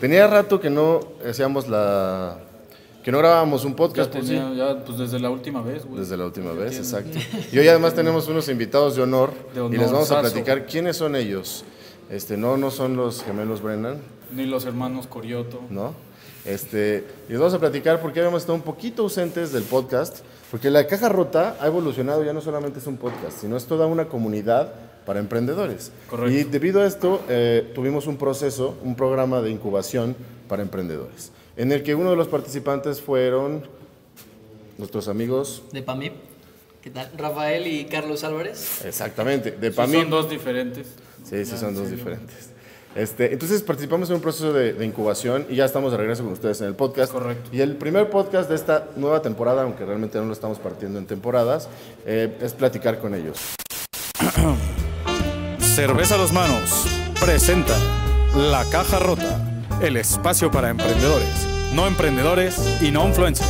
Tenía rato que no hacíamos la... que no grabábamos un Ya podcast, pues, tenía, sí. ya, pues desde la última vez, güey. Desde la última vez, exacto. Y hoy además tenemos unos invitados de honor, De y les vamos a platicar quiénes son ellos. Este, no, no son los gemelos Brennan, Ni los hermanos Corioto. ¿no? Este, y les vamos a platicar por qué habíamos estado un poquito ausentes del podcast, porque la caja rota ha evolucionado, ya no solamente es un podcast, sino es toda una comunidad para emprendedores. Correcto. Y debido a esto, eh, tuvimos un proceso, un programa de incubación para emprendedores, en el que uno de los participantes fueron nuestros amigos, De PAMIP. ¿Qué tal? Rafael y Carlos Álvarez. exactamente, de Sí, PAMI. son dos diferentes. Sí, sí, Ya, son dos diferentes. Este, entonces participamos en un proceso de, de incubación y ya estamos de regreso con ustedes en el podcast. Correcto. Y el primer podcast de esta nueva temporada, aunque realmente no lo estamos partiendo en temporadas, eh, es platicar con ellos. Cerveza a dos manos presenta La Caja Rota, el espacio para emprendedores, no emprendedores y no influencers.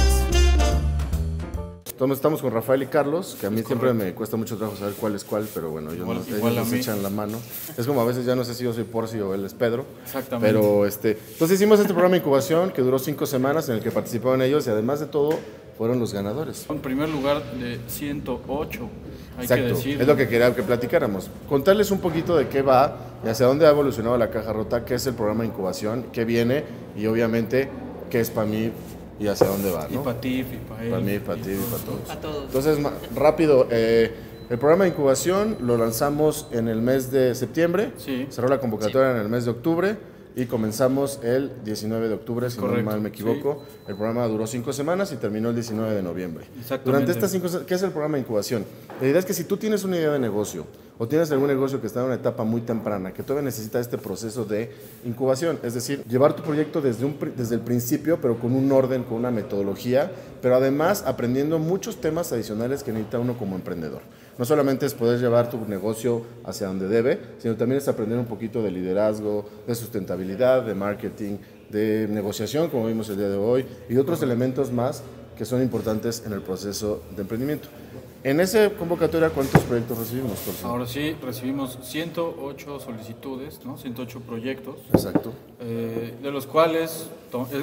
Entonces estamos con Rafael y Carlos, que a mí siempre me cuesta mucho trabajo saber cuál es cuál, pero bueno, ellos, Igual- nos, igual echan la mano. Es como a veces ya no sé si yo soy Porci o él es Pedro. Exactamente. Pero este, entonces hicimos este programa de incubación que duró cinco semanas en el que participaron ellos y además de todo fueron los ganadores. En primer lugar de 108, hay que Exacto, decir. es lo que quería que platicáramos. Contarles un poquito de qué va y hacia dónde ha evolucionado la caja rota, qué es el programa de incubación, qué viene y obviamente qué es para mí y hacia dónde va, Y ¿no? para ti, y para él. Para mí, para y ti y para todos. A todos. Entonces, rápido, eh, el programa de incubación lo lanzamos en el mes de septiembre, Sí. cerró la convocatoria en el mes de octubre y comenzamos el 19 de octubre, si no mal me equivoco. El programa duró cinco semanas y terminó el 19 de noviembre. Durante estas cinco ¿qué es el programa de incubación? La idea es que si tú tienes una idea de negocio o tienes algún negocio que está en una etapa muy temprana, que todavía necesita este proceso de incubación, es decir, llevar tu proyecto desde, un, desde el principio, pero con un orden, con una metodología, pero además aprendiendo muchos temas adicionales que necesita uno como emprendedor. No solamente es poder llevar tu negocio hacia donde debe, sino también es aprender un poquito de liderazgo, de sustentabilidad, de marketing, de negociación, como vimos el día de hoy, y otros elementos más que son importantes en el proceso de emprendimiento. En esa convocatoria, ¿cuántos proyectos recibimos? Jorge? Ahora sí, recibimos 108 solicitudes, ¿no? 108 proyectos, Exacto. eh, de los cuales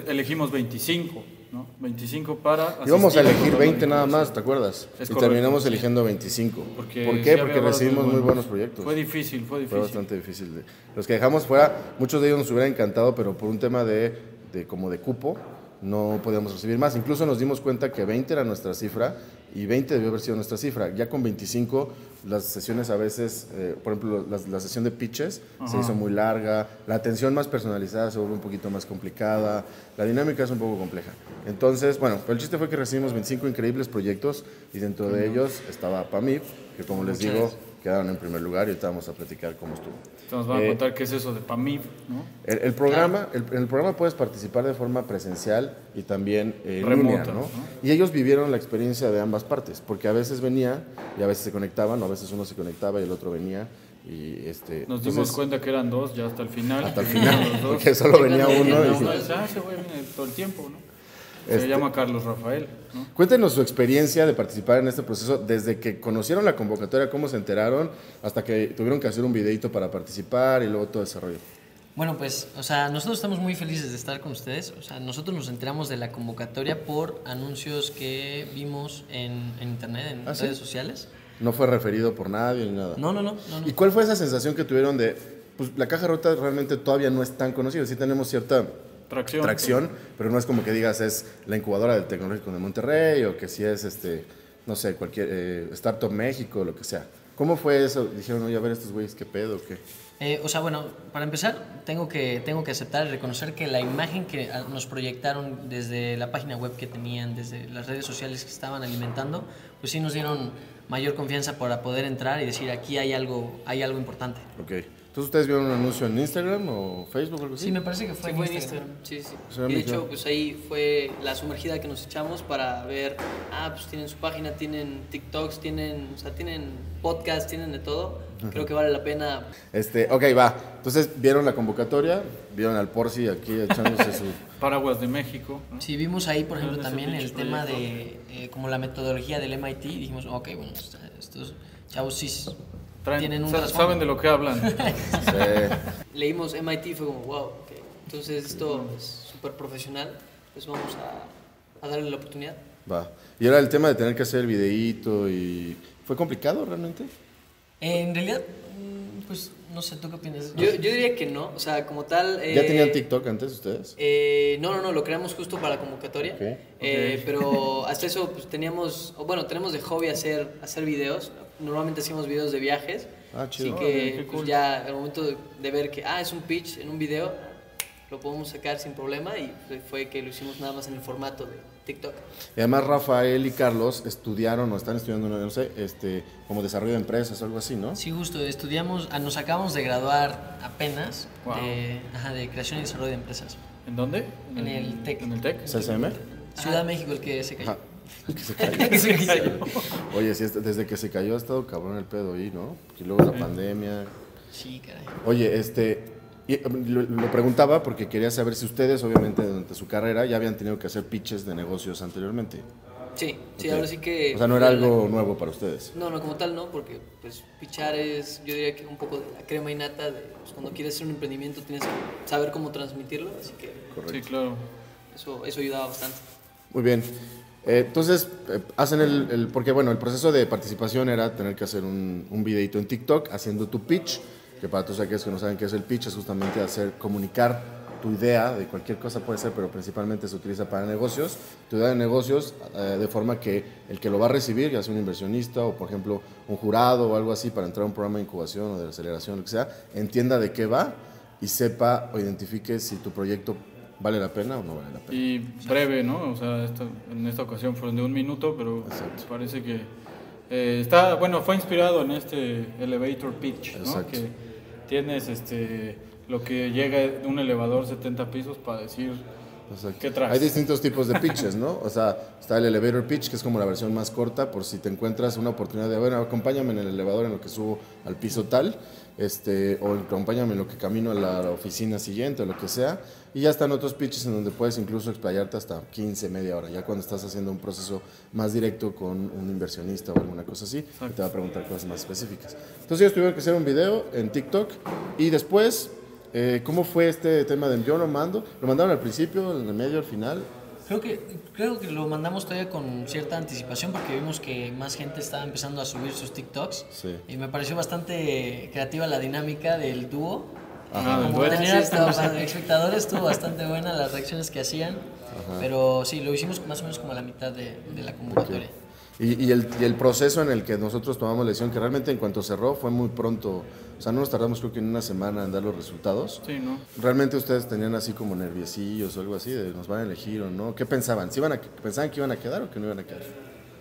elegimos 25, ¿no? 25 para Íbamos a elegir programa 20 de nada más, ¿te acuerdas? Es y correcto, terminamos eligiendo 25. Porque ¿Por qué? Porque recibimos muy buenos. buenos proyectos. Fue difícil, fue Fue difícil. bastante difícil. Los que dejamos fuera, muchos de ellos nos hubiera encantado, pero por un tema de, de como de cupo, no podíamos recibir más. Incluso nos dimos cuenta que 20 era nuestra cifra y 20 debió haber sido nuestra cifra. Ya con 25, las sesiones a veces, eh, por ejemplo, la, sesión de pitches se hizo muy larga, la atención más personalizada se vuelve un poquito más complicada, la dinámica es un poco compleja. Entonces, bueno, el chiste fue que recibimos 25 increíbles proyectos y dentro de ellos estaba PAMIP, que como les Muchas digo, gracias. quedaron en primer lugar y ahorita vamos a platicar cómo estuvo. Nos van a Eh, contar qué es eso de PAMIF, ¿no? El, el programa, el, programa puedes participar de forma presencial y también eh, Remota, ¿no? ¿no? Y ellos vivieron la experiencia de ambas partes, porque a veces venía y a veces se conectaban, o a veces uno se conectaba y el otro venía y este. Nos dimos entonces, cuenta que eran dos ya hasta el final. hasta el final, porque solo venía uno. uno, y- Pues, ah, ese güey viene todo el tiempo, ¿no? Se Este- llama Carlos Rafael, ¿no? Cuéntenos su experiencia de participar en este proceso, desde que conocieron la convocatoria, cómo se enteraron, hasta que tuvieron que hacer un videito para participar y luego todo ese rollo. Bueno, pues, o sea, nosotros estamos muy felices de estar con ustedes. O sea, nosotros nos enteramos de la convocatoria por anuncios que vimos en, en internet, en ¿Ah, sí? redes sociales. No fue referido por nadie ni nada. No, no, no, no, no. ¿Y cuál fue esa sensación que tuvieron de, pues la caja rota realmente todavía no es tan conocida, sí tenemos cierta Tracción. tracción, pero no es como que digas es la incubadora del Tecnológico de Monterrey o que si es, este, no sé, cualquier eh, Startup México, lo que sea. ¿Cómo fue eso? Dijeron, oye, a ver estos güeyes, ¿qué pedo? ¿Qué? Eh, o sea, bueno, para empezar, tengo que, tengo que aceptar y reconocer que la imagen que ah, nos proyectaron desde la página web que tenían, desde las redes sociales que estaban alimentando, pues sí nos dieron mayor confianza para poder entrar y decir, aquí hay algo, hay algo importante. Ok. Entonces, ¿ustedes vieron un anuncio en Instagram o Facebook o algo así? Sí, me parece que fue, Sí, en fue en Instagram. Instagram. Sí, sí. O sea, Y de hecho, pues ahí fue la sumergida que nos echamos para ver, ah, pues tienen su página, tienen TikToks, tienen, o sea, tienen podcast, tienen de todo. Creo que vale la pena. Este, ok, va. Entonces, ¿vieron la convocatoria? ¿Vieron al Porci aquí echándose su... Paraguas de México. ¿no? Sí, vimos ahí, por ese ese también el tema de eh, como la metodología del MIT. y Dijimos, ok, bueno, est- estos chavos sí Traen- tienen un sa- trasfondo. saben de lo que hablan. Sí. Leímos MIT, fue como, wow, ok. Entonces esto es súper profesional, pues vamos a, a darle la oportunidad. Va. Y era el tema de tener que hacer el videíto y... ¿Fue complicado realmente? En realidad, mm, pues no sé, ¿tú qué opinas? Yo, yo diría que no, o sea, como tal... ¿Ya eh, tenían TikTok antes ustedes? Eh, no, no, no, lo creamos justo para la convocatoria. Ok. Eh, Pero hasta eso pues, teníamos, o bueno, tenemos de hobby hacer, hacer videos. Normalmente hacíamos videos de viajes. Ah, chido. Así que pues, ya al momento de, de ver que, ah, es un pitch en un video, lo podemos sacar sin problema y fue que lo hicimos nada más en el formato de TikTok. Y además Rafael y Carlos estudiaron o están estudiando, no sé, este, como desarrollo de empresas o algo así, ¿no? Sí, justo, estudiamos, ah, nos acabamos de graduar apenas Wow. de, ajá, de creación y desarrollo de empresas. ¿En dónde? En el TEC. ¿En el TEC? ¿CSM? Ciudad de México, el que se cayó. Ajá. Que se cayó. Que se cayó. Oye, sí, este- desde que se cayó ha estado cabrón el pedo ahí, ¿no? Y luego la pandemia. Sí, caray. Oye, este, y, eh, lo, lo preguntaba porque quería saber si ustedes, obviamente, durante su carrera ya habían tenido que hacer pitches de negocios anteriormente. Sí, sí, ahora sí que... O sea, no era algo nuevo para ustedes. No, no, como tal no, porque pues pichar es, yo diría que un poco de la crema y nata de pues, cuando quieres hacer un emprendimiento tienes que saber cómo transmitirlo, así que Sí, claro. eso, eso ayudaba bastante. Muy bien. Eh, entonces, eh, hacen el, el- Porque, bueno, el proceso de participación era tener que hacer un, un videito en TikTok haciendo tu pitch, que para todos aquellos que no saben qué es el pitch, es justamente hacer, comunicar tu idea de cualquier cosa puede ser, pero principalmente se utiliza para negocios, tu idea de negocios, eh, de forma que el que lo va a recibir, ya sea un inversionista o, por ejemplo, un jurado o algo así para entrar a un programa de incubación o de aceleración, lo que sea, entienda de qué va y sepa o identifique si tu proyecto vale la pena o no vale la pena. Y breve, ¿no? O sea, esto- en esta ocasión fueron de un minuto, pero Exacto. parece que eh, está, bueno, fue inspirado en este elevator pitch, ¿no? Exacto. Que tienes este lo que llega de un elevador 70 pisos para decir Exacto. ¿Qué traes? Hay distintos tipos de pitches, ¿no? O sea, está el elevator pitch, que es como la versión más corta, por si te encuentras una oportunidad de, bueno, acompáñame en el elevador en lo que subo al piso tal, este, o acompáñame lo que camino a la oficina siguiente, o lo que sea. Y ya están otros pitches en donde puedes incluso explayarte hasta 15, media hora, ya cuando estás haciendo un proceso más directo con un inversionista o alguna cosa así, que te va a preguntar cosas más específicas. Entonces ellos tuvieron que hacer un video en TikTok y después eh, ¿Cómo fue este tema de yo lo mando? ¿Lo mandaron al principio, en el medio, al final? Creo que, creo que lo mandamos todavía con cierta anticipación porque vimos que más gente estaba empezando a subir sus TikToks. Sí. Y me pareció bastante creativa la dinámica del dúo. Ajá, Como dueto. tener Sí, hasta espectadores estuvo bastante buena las reacciones que hacían. Pero sí, lo hicimos más o menos como a la mitad de, de la convocatoria. Y, y el, y el proceso en el que nosotros tomamos la decisión, que realmente en cuanto cerró fue muy pronto, o sea, no nos tardamos creo que en una semana en dar los resultados. Sí, ¿no? ¿Realmente ustedes tenían así como nerviosillos o algo así, de nos van a elegir o no? ¿Qué pensaban? ¿Sí iban a, ¿Pensaban que iban a quedar o que no iban a quedar?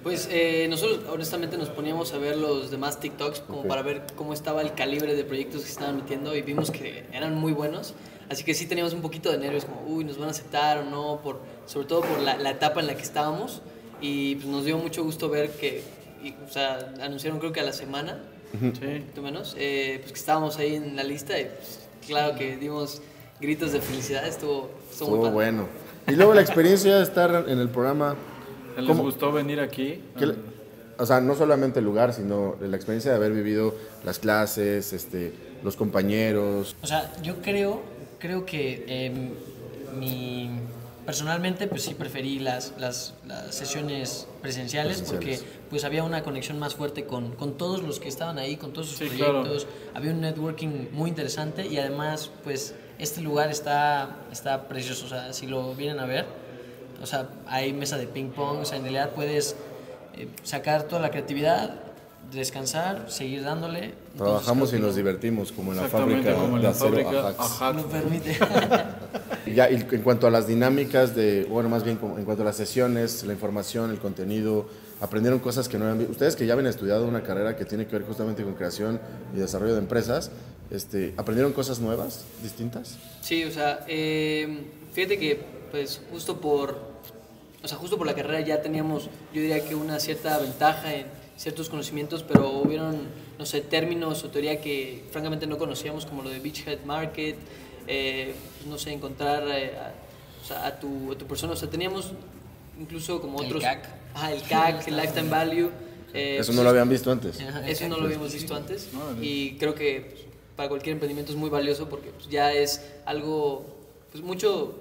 Pues eh, nosotros honestamente nos poníamos a ver los demás TikToks como Ok. para ver cómo estaba el calibre de proyectos que se estaban metiendo y vimos que eran muy buenos. Así que sí teníamos un poquito de nervios como, uy, nos van a aceptar o no, por, sobre todo por la, la etapa en la que estábamos. Y pues nos dio mucho gusto ver que, y, o sea, anunciaron creo que a la semana, Sí. un poquito menos, eh, pues que estábamos ahí en la lista y pues, claro que dimos gritos de felicidad, estuvo, estuvo muy Estuvo padre. bueno. Y luego la experiencia de estar en el programa, ¿Les ¿Cómo? gustó venir aquí? ¿qué le- o sea, no solamente el lugar, sino la experiencia de haber vivido las clases, este, los compañeros. O sea, yo creo, creo que em, mi, personalmente pues sí preferí las, las, las sesiones presenciales, Presenciales. porque pues había una conexión más fuerte con, con todos los que estaban ahí, con todos sus Sí, claro. proyectos, había un networking muy interesante y además pues este lugar está, está precioso, o sea, si lo vienen a ver, o sea, hay mesa de ping pong, o sea, en realidad puedes eh, sacar toda la creatividad, descansar, seguir dándole. Entonces, Trabajamos y nos divertimos, como en la fábrica como en de la acero fábrica Ajax. Ajax. lo permite. Y Ya, y en cuanto a las dinámicas de, bueno, más bien en cuanto a las sesiones, la información, el contenido, aprendieron cosas que no habían visto. Ustedes que ya habían estudiado una carrera que tiene que ver justamente con creación y desarrollo de empresas, este, ¿aprendieron cosas nuevas, distintas? Sí, o sea, eh, fíjate que pues justo por, o sea, justo por la carrera ya teníamos, yo diría que una cierta ventaja en ciertos conocimientos, pero hubieron, no sé, términos o teoría que francamente no conocíamos, como lo de Beachhead Market, eh, pues, no sé, encontrar eh, a, o sea, a, tu, a tu persona, o sea, teníamos incluso como El otros... CAC. Ajá, el CAC, el Lifetime Value. eh, Eso pues, no lo habían visto antes. Eso no lo habíamos visto antes y creo que pues, para cualquier emprendimiento es muy valioso porque pues, ya es algo pues mucho,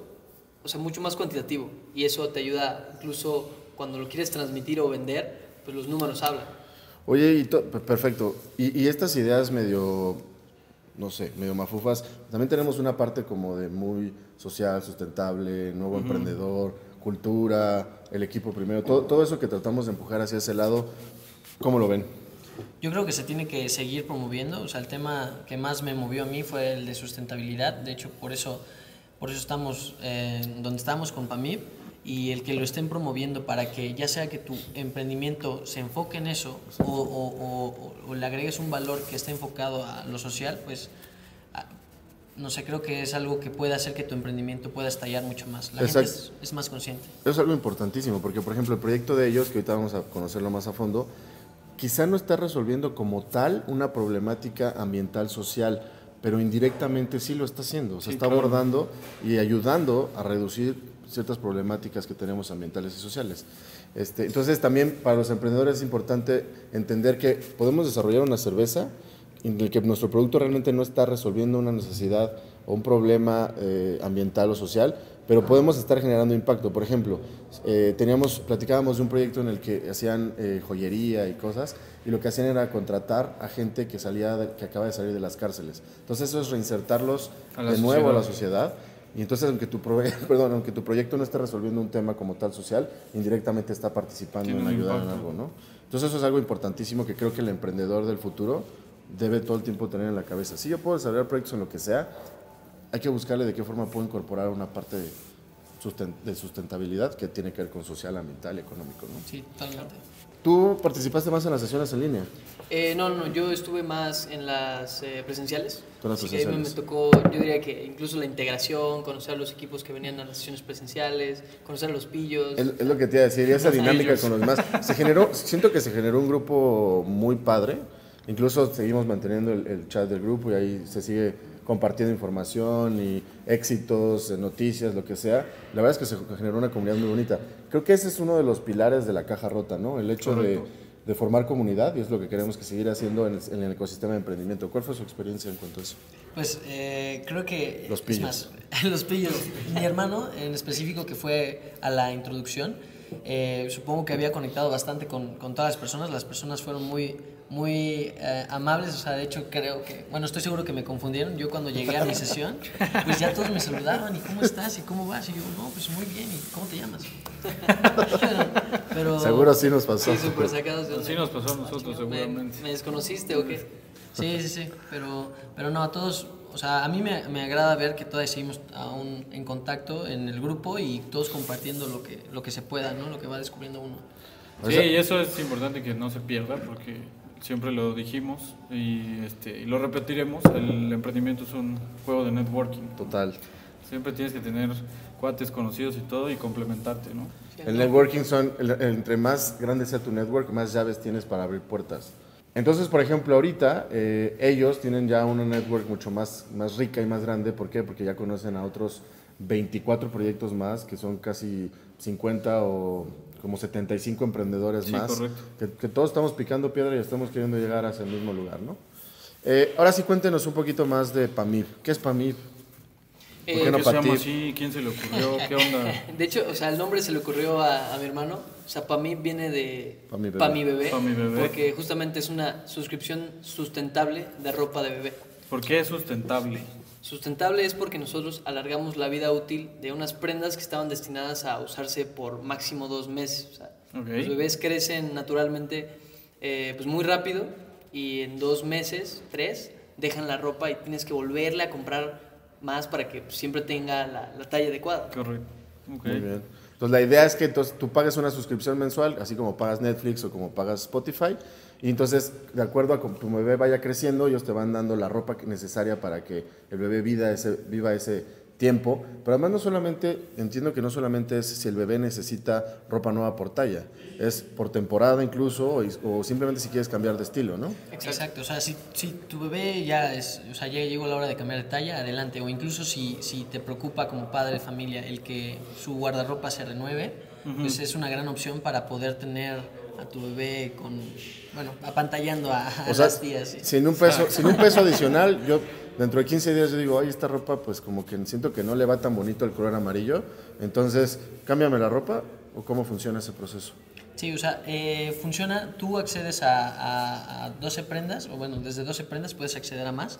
o sea, mucho más cuantitativo y eso te ayuda incluso cuando lo quieres transmitir o vender, pues los números hablan. Oye, y perfecto. Y, y estas ideas medio, no sé, medio mafufas, también tenemos una parte como de muy social, sustentable, nuevo emprendedor, cultura, el equipo primero, todo, todo eso que tratamos de empujar hacia ese lado, ¿cómo lo ven? Yo creo que se tiene que seguir promoviendo. O sea, el tema que más me movió a mí fue el de sustentabilidad. De hecho, por eso, por eso estamos eh, donde estamos con PAMIP y el que lo estén promoviendo para que ya sea que tu emprendimiento se enfoque en eso o, o- o- o le agregues un valor que esté enfocado a lo social, pues a- no sé, creo que es algo que puede hacer que tu emprendimiento pueda estallar mucho más. La gente Exacto. es, es más consciente. Eso es algo importantísimo, porque por ejemplo el proyecto de ellos, que ahorita vamos a conocerlo más a fondo, quizá no está resolviendo como tal una problemática ambiental social, pero indirectamente sí lo está haciendo, o sea, Sí, está claro. abordando y ayudando a reducir ciertas problemáticas que tenemos ambientales y sociales. Este, entonces también para los emprendedores es importante entender que podemos desarrollar una cerveza en el que nuestro producto realmente no está resolviendo una necesidad o un problema eh, ambiental o social, pero podemos estar generando impacto. Por ejemplo, eh, teníamos, platicábamos de un proyecto en el que hacían eh, joyería y cosas, y lo que hacían era contratar a gente que salía, de- que acaba de salir de las cárceles. Entonces eso es reinsertarlos la de nuevo a la sociedad. Y entonces, aunque tu, perdón, aunque tu proyecto no esté resolviendo un tema como tal social, indirectamente está participando en ayudar en algo, ¿no? Entonces, eso es algo importantísimo que creo que el emprendedor del futuro debe todo el tiempo tener en la cabeza. Si yo puedo desarrollar proyectos en lo que sea, hay que buscarle de qué forma puedo incorporar una parte de, susten- de sustentabilidad que tiene que ver con social, ambiental y económico, ¿no? Sí, totalmente. ¿Tú participaste más en las sesiones en línea? Eh, no, no, yo estuve más en las eh, presenciales. En las que ahí me, me presenciales. tocó, yo diría que incluso la integración, conocer a los equipos que venían a las sesiones presenciales, conocer a los pillos. Es, es lo que te iba a decir, y esa dinámica con los demás. Se generó, siento que se generó un grupo muy padre. Incluso seguimos manteniendo el, el chat del grupo y ahí se sigue compartiendo información y éxitos, noticias, lo que sea. La verdad es que se generó una comunidad muy bonita. Creo que ese es uno de los pilares de la caja rota, ¿no? El hecho de, de formar comunidad y es lo que queremos que seguir haciendo en el, en el ecosistema de emprendimiento. ¿Cuál fue su experiencia en cuanto a eso? Pues eh, creo que... Los es pillos. más, los pillos. Mi hermano en específico que fue a la introducción, eh, supongo que había conectado bastante con, con todas las personas. Las personas fueron muy, muy eh, amables. O sea, de hecho creo que... Bueno, estoy seguro que me confundieron. Yo cuando llegué a mi sesión, pues ya todos me saludaban. ¿Y cómo estás? ¿Y cómo vas? Y yo, no, pues muy bien. ¿Y cómo te llamas? Pero... Seguro sí nos pasó. Sí, súper sacados de Así onda. nos pasó a nosotros, ¿Me, seguramente. ¿Me desconociste o qué? Sí, sí, sí, pero, pero no, a todos, o sea, a mí me, me agrada ver que todavía seguimos aún en contacto en el grupo y todos compartiendo lo que, lo que se pueda, ¿no? Lo que va descubriendo uno. Sí, y eso es importante que no se pierda porque siempre lo dijimos y, este, y lo repetiremos, el emprendimiento es un juego de networking. Total. Siempre tienes que tener cuates conocidos y todo y complementarte, ¿no? El networking son, el- entre más grande sea tu network, más llaves tienes para abrir puertas. Entonces, por ejemplo, ahorita eh, ellos tienen ya una network mucho más, más rica y más grande. ¿Por qué? Porque ya conocen a otros 24 proyectos más, que son casi 50 o como 75 emprendedores Sí, más. correcto. Que, que todos estamos picando piedra y estamos queriendo llegar hacia el mismo lugar, ¿no? Eh, ahora sí, cuéntenos un poquito más de PAMIR. ¿Qué es PAMIR? Eh, ¿Por qué ¿Por no qué se llama así? ¿Quién se le ocurrió? ¿Qué onda? De hecho, o sea, el nombre se le ocurrió a, a mi hermano. O sea, para mí viene de Pa' mi bebé. pa' mi bebé. Pa' mi bebé. Porque justamente es una suscripción sustentable de ropa de bebé. ¿Por qué es sustentable? Sustentable es porque nosotros alargamos la vida útil de unas prendas que estaban destinadas a usarse por máximo dos meses. O sea. Los bebés crecen naturalmente eh, pues muy rápido y en dos meses, tres, dejan la ropa y tienes que volverle a comprar más para que pues, siempre tenga la, la talla adecuada. Correcto. Ok. Muy bien. Entonces la idea es que entonces, tú pagues una suscripción mensual, así como pagas Netflix o como pagas Spotify, y entonces, de acuerdo a cómo tu bebé vaya creciendo, ellos te van dando la ropa que- necesaria para que el bebé vida ese, viva ese tiempo. Pero además no solamente, entiendo que no solamente es si el bebé necesita ropa nueva por talla, es por temporada incluso, o, o simplemente si quieres cambiar de estilo, ¿no? Exacto. o sea, si, si tu bebé ya es, o sea, ya llegó la hora de cambiar de talla, adelante. O incluso si, si te preocupa como padre de familia el que su guardarropa se renueve, pues es una gran opción para poder tener a tu bebé con, bueno, apantallando a, a sea, las tías. sí. sin un peso, sin un peso adicional, yo dentro de 15 días yo digo, ay, esta ropa pues como que siento que no le va tan bonito el color amarillo, entonces cámbiame la ropa o cómo funciona ese proceso. Sí, o sea, eh, funciona, tú accedes a, a, a 12 prendas, o bueno, desde 12 prendas puedes acceder a más,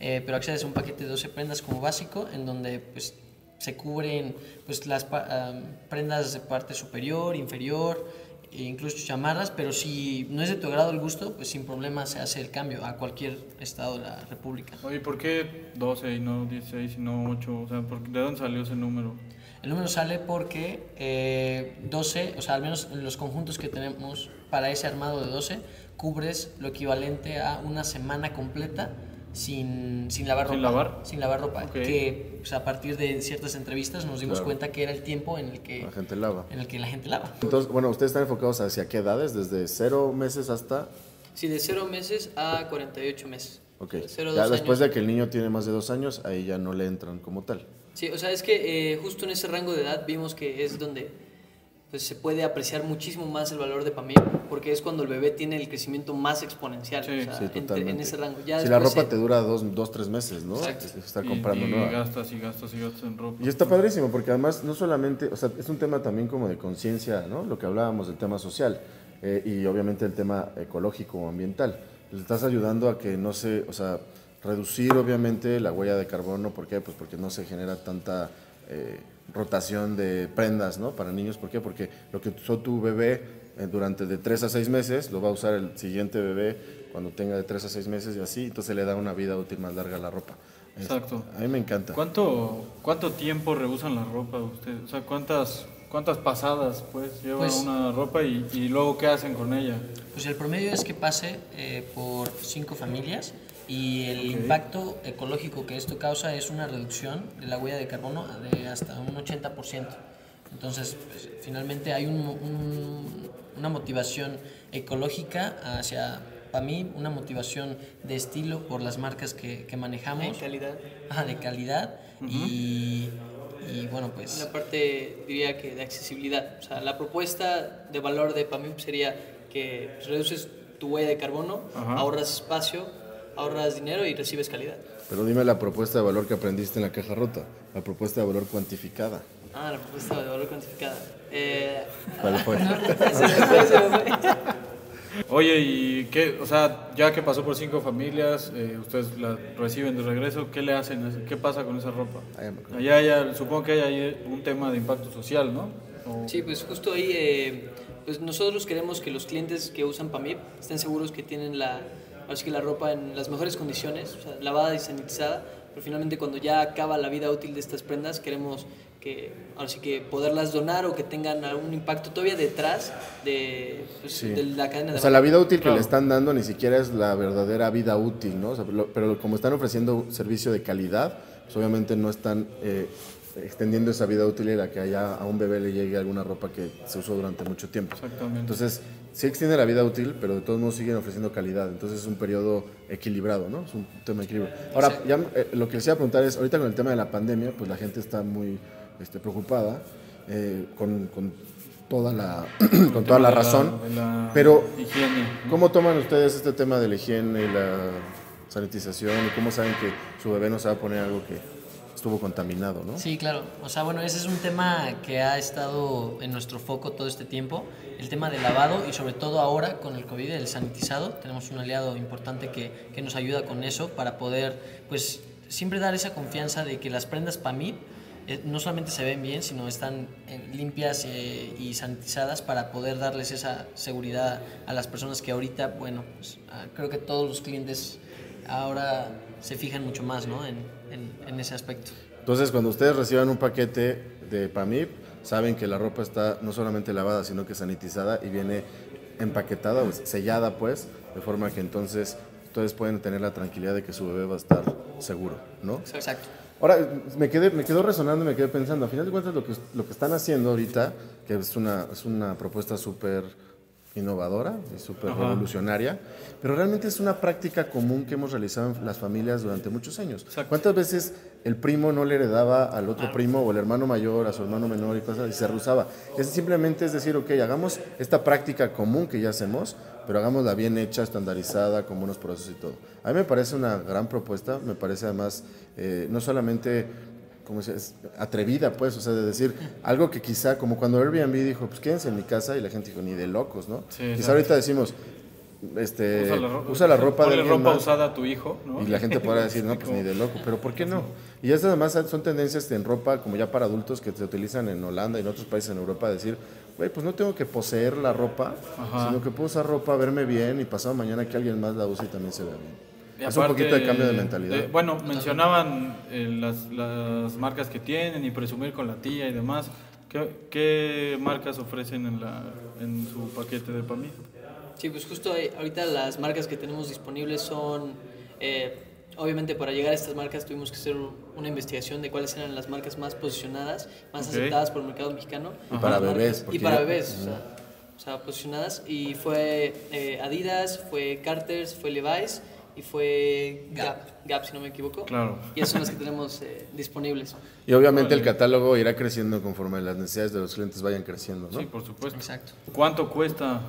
eh, pero accedes a un paquete de 12 prendas como básico, en donde pues se cubren pues las ah, prendas de parte superior, inferior, incluso chamarras, pero si no es de tu agrado el gusto, pues sin problema se hace el cambio a cualquier estado de la República. Oye, ¿por qué 12 y no 16 y no 8? O sea, ¿por- ¿de dónde salió ese número? El número sale porque eh, 12, o sea, al menos en los conjuntos que tenemos para ese armado de 12, cubres lo equivalente a una semana completa sin, sin lavar ropa. ¿Sin lavar? Sin lavar ropa. Que pues, a partir de ciertas entrevistas nos dimos Claro. cuenta que era el tiempo en el que, La gente lava. en el, que la gente lava. Entonces, bueno, ustedes están enfocados hacia qué edades, desde cero meses hasta... Sí, de 0 meses a 48 meses. Ok, cero ya después años. de que el niño tiene más de dos años, ahí ya no le entran como tal. Sí, o sea, es que eh, justo en ese rango de edad vimos que es donde pues, se puede apreciar muchísimo más el valor de PAMIP, porque es cuando el bebé tiene el crecimiento más exponencial. Sí. o sea, Sí, entre- totalmente. en ese rango. Ya si la ropa se- te dura dos, dos, tres meses, ¿no? Exacto. Estar Y- comprando y, nueva. gastas y gastas y gastas en ropa. Y está padrísimo, porque además no solamente, o sea, es un tema también como de conciencia, ¿no? Lo que hablábamos del tema social eh, y obviamente el tema ecológico o ambiental. Le estás ayudando a que no se, o sea, reducir obviamente la huella de carbono, ¿por qué? Pues porque no se genera tanta eh, rotación de prendas, ¿no? Para niños, ¿por qué? Porque lo que usó tu bebé eh, durante de 3 a 6 meses, lo va a usar el siguiente bebé cuando tenga de 3 a 6 meses y así, entonces le da una vida útil más larga a la ropa. Exacto. A mí me encanta. ¿Cuánto, ¿Cuánto tiempo reusan la ropa ustedes? O sea, ¿cuántas, cuántas pasadas pues lleva Pues- una ropa y, y luego qué hacen con ella? Pues el promedio es que pase eh, por cinco familias y el Ok. impacto ecológico que esto causa es una reducción de la huella de carbono de hasta un 80%. Entonces, pues, finalmente hay un- un- una motivación ecológica hacia, para mí, una motivación de estilo por las marcas que, que manejamos, calidad. Ajá, de calidad y, y, bueno, pues... La parte, diría que de accesibilidad. O sea, la propuesta de valor de PAMIP sería que reduces tu huella de carbono, Ajá. ahorras espacio, ahorras dinero y recibes calidad. Pero dime la propuesta de valor que aprendiste en la caja rota, la propuesta de valor cuantificada. Ah, la propuesta de valor cuantificada. Eh, ¿Cuál fue? Oye, ¿y qué? O sea, ya que pasó por cinco familias, eh, ustedes la reciben de regreso, ¿qué le hacen? ¿Qué pasa con esa ropa? Ah, ya me acuerdo. Allá, ya, supongo que hay ahí un tema de impacto social, ¿no? O- Sí, pues justo ahí, eh, pues nosotros queremos que los clientes que usan PAMIP estén seguros que tienen la, ahora sí que la ropa en las mejores condiciones, o sea, lavada y sanitizada, pero finalmente cuando ya acaba la vida útil de estas prendas, queremos que, ahora sí que poderlas donar o que tengan algún impacto todavía detrás de, pues, Sí. de la cadena de O sea, la vida útil que le están dando ni siquiera es la verdadera vida útil, ¿no? O sea, lo- pero como están ofreciendo servicio de calidad, pues obviamente no están eh, extendiendo esa vida útil y la que haya a un bebé le llegue alguna ropa que se usó durante mucho tiempo. Exactamente. Entonces, sí extiende la vida útil, pero de todos modos siguen ofreciendo calidad. Entonces es un periodo equilibrado, ¿no? Es un tema de equilibrio. Ahora, ya, eh, lo que les iba a preguntar es, ahorita con el tema de la pandemia, pues la gente está muy este, preocupada, eh, con, con toda la, con toda la razón. de la pero, higiene. ¿no? ¿cómo toman ustedes este tema de la higiene y la sanitización? ¿Y cómo saben que su bebé no se va a poner algo que estuvo contaminado, no? Sí, claro. O sea, bueno, ese es un tema que ha estado en nuestro foco todo este tiempo. El tema del lavado y sobre todo ahora con el COVID, el sanitizado. Tenemos un aliado importante que, que nos ayuda con eso para poder, pues, siempre dar esa confianza de que las prendas PAMIP eh, no solamente se ven bien, sino están eh, limpias eh, y sanitizadas para poder darles esa seguridad a las personas que ahorita, bueno, pues, creo que todos los clientes ahora se fijan mucho más ¿no? en, en- en ese aspecto. Entonces, cuando ustedes reciban un paquete de PAMIP, saben que la ropa está no solamente lavada, sino que sanitizada y viene empaquetada o sellada, pues, de forma que entonces ustedes pueden tener la tranquilidad de que su bebé va a estar seguro, ¿no? Exacto. Ahora, me, quedé, me quedó resonando y me quedé pensando, a final de cuentas lo que, lo que están haciendo ahorita, que es una, es una propuesta súper innovadora y súper revolucionaria, pero realmente es una práctica común que hemos realizado en las familias durante muchos años. Exacto. ¿Cuántas veces el primo no le heredaba al otro primo o el hermano mayor a su hermano menor y cosas, y se rusaba. Es simplemente es decir, ok, hagamos esta práctica común que ya hacemos, pero hagámosla bien hecha, estandarizada, con buenos procesos y todo. A mí me parece una gran propuesta, me parece además eh, no solamente como es atrevida, pues, o sea, de decir algo que quizá, como cuando Airbnb dijo, pues quédense en mi casa, y la gente dijo, ni de locos, ¿no? Sí, quizá ahorita decimos, este, Usa la, ro- usa la ropa de alguien ropa más. usada a tu hijo, ¿no? Y la gente podrá decir, no, pues ni de loco, pero ¿por qué no? Y estas además son tendencias en ropa, como ya para adultos, que se utilizan en Holanda y en otros países en Europa, decir, güey, pues no tengo que poseer la ropa, Ajá. sino que puedo usar ropa, verme bien y pasado mañana que alguien más la use y también se vea bien. Es un poquito de cambio de mentalidad. de- bueno, mencionaban eh, las, las marcas que tienen y presumir con la tía y demás. ¿Qué, qué marcas ofrecen en, la, en su paquete de PAMI? Sí, pues justo ahí- ahorita las marcas que tenemos disponibles son, eh, obviamente para llegar a estas marcas tuvimos que hacer un- una investigación de cuáles eran las marcas más posicionadas, más Ok. aceptadas por el mercado mexicano. Y para bebés, Y para ya- bebés, o sea, o sea, posicionadas. Y fue eh, Adidas, fue Carter's, fue Levi's y fue Gap, Gap si no me equivoco. Claro. Y esas son las que tenemos eh, disponibles. Y obviamente el catálogo irá creciendo conforme las necesidades de los clientes vayan creciendo, ¿no? Sí, por supuesto. Exacto. ¿Cuánto cuesta?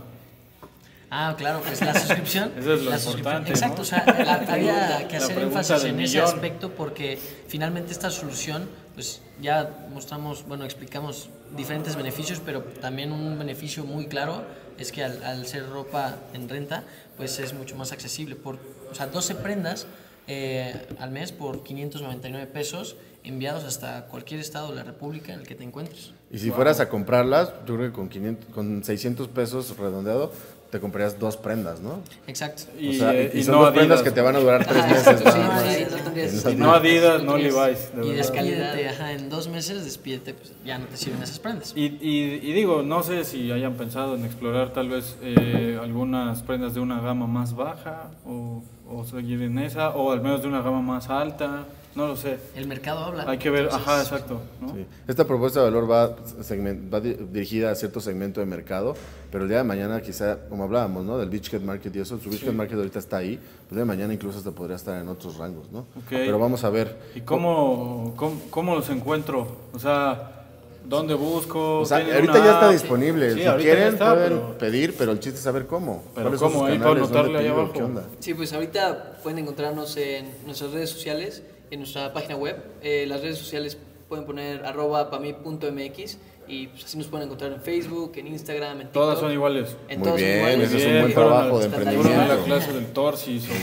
Ah, claro, pues la suscripción. Eso es lo la suscripción- importante, Exacto, ¿no? o sea, la- había que hacer énfasis en ese millón. aspecto porque finalmente esta solución, pues ya mostramos, bueno, explicamos diferentes beneficios, pero también un beneficio muy claro es que al, ser ropa en renta, pues es mucho más accesible. Por, o sea, 12 prendas eh, al mes por 599 pesos enviados hasta cualquier estado de la República en el que te encuentres. Y si fueras a comprarlas, yo creo que con, 500, con 600 pesos redondeado, te comprarías dos prendas, ¿no? Exacto. Y, o sea, eh, y y son no dos prendas que te van a durar tres Ah, meses. exacto, nada sí, más. sí, no tendrías- Y no Adidas, no Levi's. de Y despídete, ajá, en dos meses despídete, pues ya no te sirven esas prendas. Y, y- y digo, no sé si hayan pensado en explorar tal vez eh, algunas prendas de una gama más baja o, o seguir en esa, o al menos de una gama más alta, no lo sé. El mercado habla. Hay que ver, Entonces, ajá, exacto. ¿no? Sí. Esta propuesta de valor va, segmen- va di- dirigida a cierto segmento de mercado, pero el día de mañana quizá, como hablábamos, ¿no? Del Beachhead Market y eso, su Beachhead Market ahorita está ahí, el día de mañana incluso hasta podría estar en otros rangos, ¿no? Pero vamos a ver. ¿Y cómo, cómo, cómo los encuentro? O sea, ¿dónde busco? O sea, ¿Tienen ahorita una ya está app? disponible. Sí, si quieren, está, pueden pero- pedir, pero el chiste es saber cómo. Pero ¿Cuáles son ¿cómo? Ahí para canales? anotarle ¿Dónde ahí abajo. ¿Qué onda? Sí, pues ahorita pueden encontrarnos en nuestras redes sociales, en nuestra página web. Eh, las redes sociales pueden poner arroba pami.mx y pues así nos pueden encontrar en Facebook, en Instagram, en TikTok. Todas son iguales. En Muy bien, iguales. ese es un buen trabajo a- de a la emprendimiento. clase del Torsi sobre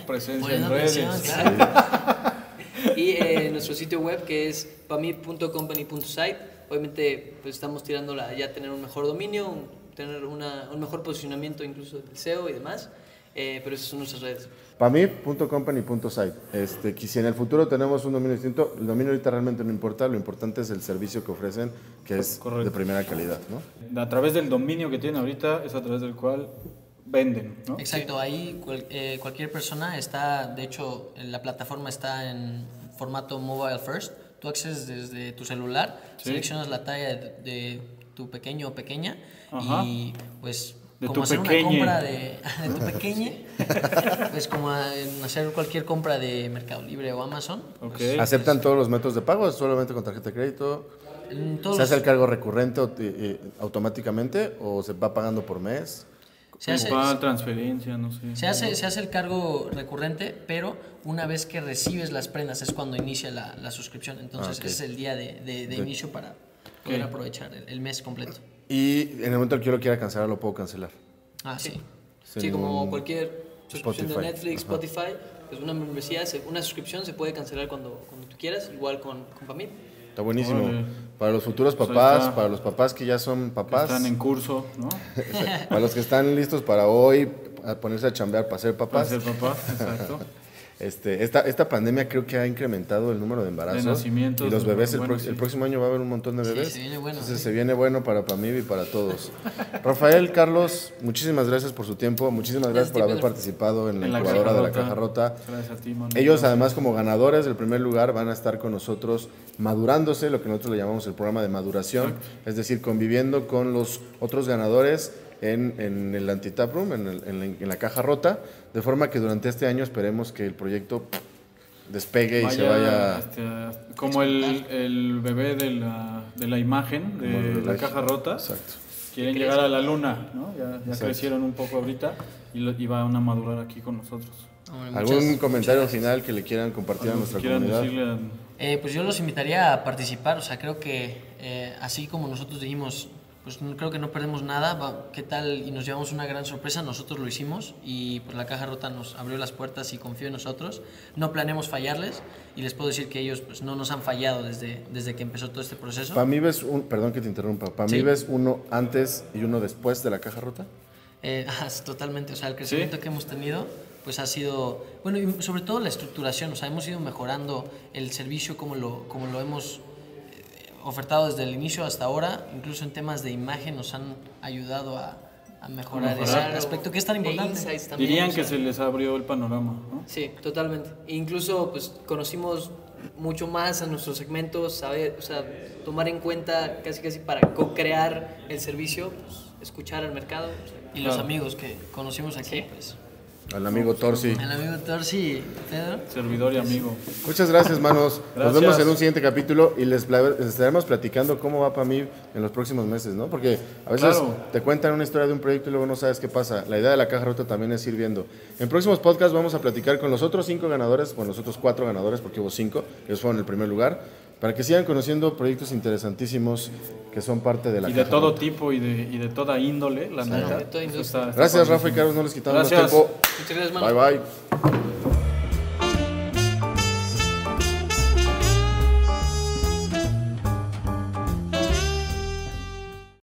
presencia en redes. Y eh, nuestro sitio web que es pami.company.site. Obviamente pues estamos tirando la, ya tener un mejor dominio, un- tener una, un mejor posicionamiento incluso del SEO y demás. Eh, pero esas son nuestras redes. Pami.company.site. Este, que si en el futuro tenemos un dominio distinto, el dominio ahorita realmente no importa, lo importante es el servicio que ofrecen, que es Correcto. de primera calidad, ¿no? A través del dominio que tienen ahorita es a través del cual venden, ¿no? Exacto, ahí cual- eh, cualquier persona está, de hecho, la plataforma está en formato mobile first. Tú accedes desde tu celular, Sí. seleccionas la talla de, de tu pequeño o pequeña Ajá. y pues De como tu hacer pequeñe. una compra de, de tu pequeña, pues como a- en hacer cualquier compra de Mercado Libre o Amazon. Ok. ¿Aceptan todos los métodos de pago? ¿Solamente con tarjeta de crédito? Todos ¿Se hace el cargo recurrente eh, eh, automáticamente o se va pagando por mes? se hace, ¿Cuál transferencia? No sé. Se hace, se hace el cargo recurrente, pero una vez que recibes las prendas es cuando inicia la, la suscripción. Entonces Ah, ok. ese es el día de, de- de inicio para poder aprovechar el, el mes completo. Y en el momento que yo lo quiera cancelar, lo puedo cancelar. Ah, sí. Sí, Sí, como cualquier suscripción Spotify. de Netflix, Ajá. Spotify, pues una membresía, se- una suscripción se puede cancelar cuando, cuando tú quieras, igual con, con Pamit. Está buenísimo. Órale. Para los futuros Pues papás, para los papás que ya son Que papás, Están en curso, ¿no? para los que están listos para hoy, a ponerse a chambear para ser Para papás. ser papá, exacto. Este, esta, esta pandemia creo que ha incrementado el número de embarazos. De nacimientos, Y los bebés, el, bueno, pro- sí. el próximo año va a haber un montón de Sí, bebés. se viene bueno, Entonces sí. se viene bueno para Pamib y para todos. Rafael, Carlos, muchísimas gracias por su tiempo. Muchísimas gracias Gracias, por haber Pedro. participado en la En la incubadora de la caja rota. Gracias a ti, mano. Ellos además como ganadores del primer lugar van a estar con nosotros madurándose, lo que nosotros le llamamos el programa de maduración, es decir, conviviendo con los otros ganadores en, en el anti-tap room, en, el- en la, en la caja rota, de forma que durante este año esperemos que el proyecto despegue y se vaya... este, como el, el bebé de la, de la imagen de de la la- caja rota. Exacto. Quieren llegar a la luna, ¿no? Ya, ya crecieron un poco ahorita y, lo- y van a madurar aquí con nosotros. ¿Algún muchas- comentario muchas final que le quieran compartir a nuestra comunidad? decirle Eh, pues yo los invitaría a participar, o sea, creo que eh, así como nosotros dijimos, pues creo que no perdemos nada, ¿qué tal? Y nos llevamos una gran sorpresa, nosotros lo hicimos y pues la caja rota nos abrió las puertas y confió en nosotros. No planeamos fallarles y les puedo decir que ellos pues no nos han fallado desde, desde que empezó todo este proceso. Para mí ves un, perdón que te interrumpa, para mí Sí. ves uno antes y uno después de la caja rota. Eh, sí, totalmente, o sea, el crecimiento que hemos tenido pues ha sido, bueno, y sobre todo la estructuración, o sea, hemos ido mejorando el servicio como lo, como lo hemos ofertado desde el inicio hasta ahora, incluso en temas de imagen nos han ayudado a, a mejorar, mejorar. ese aspecto que es tan De importante. también, Dirían o que sea. se les abrió el panorama, ¿no? Sí, totalmente. E incluso pues conocimos mucho más a nuestros segmentos, saber, o sea, tomar en cuenta casi casi para co-crear el servicio, pues, escuchar al mercado. Y los amigos que conocimos aquí, Sí. pues, Al amigo Torsi. el amigo Torsi, Pedro. Servidor y amigo. Muchas gracias, manos. Nos Gracias. vemos en un siguiente capítulo y les, les estaremos platicando cómo va para mí en los próximos meses, ¿no? Porque a veces Claro. te cuentan una historia de un proyecto y luego no sabes qué pasa. La idea de la caja rota también es ir viendo. En próximos podcasts vamos a platicar con los otros cinco ganadores, bueno, los otros cuatro ganadores, porque hubo cinco, que ellos fueron el primer lugar, para que sigan conociendo proyectos interesantísimos que son parte de la Y de caja todo tipo y de, y de toda índole, la neta. toda está- está Gracias. Rafa y Carlos, no les quitamos más tiempo. Muchas gracias, mano. Bye, bye.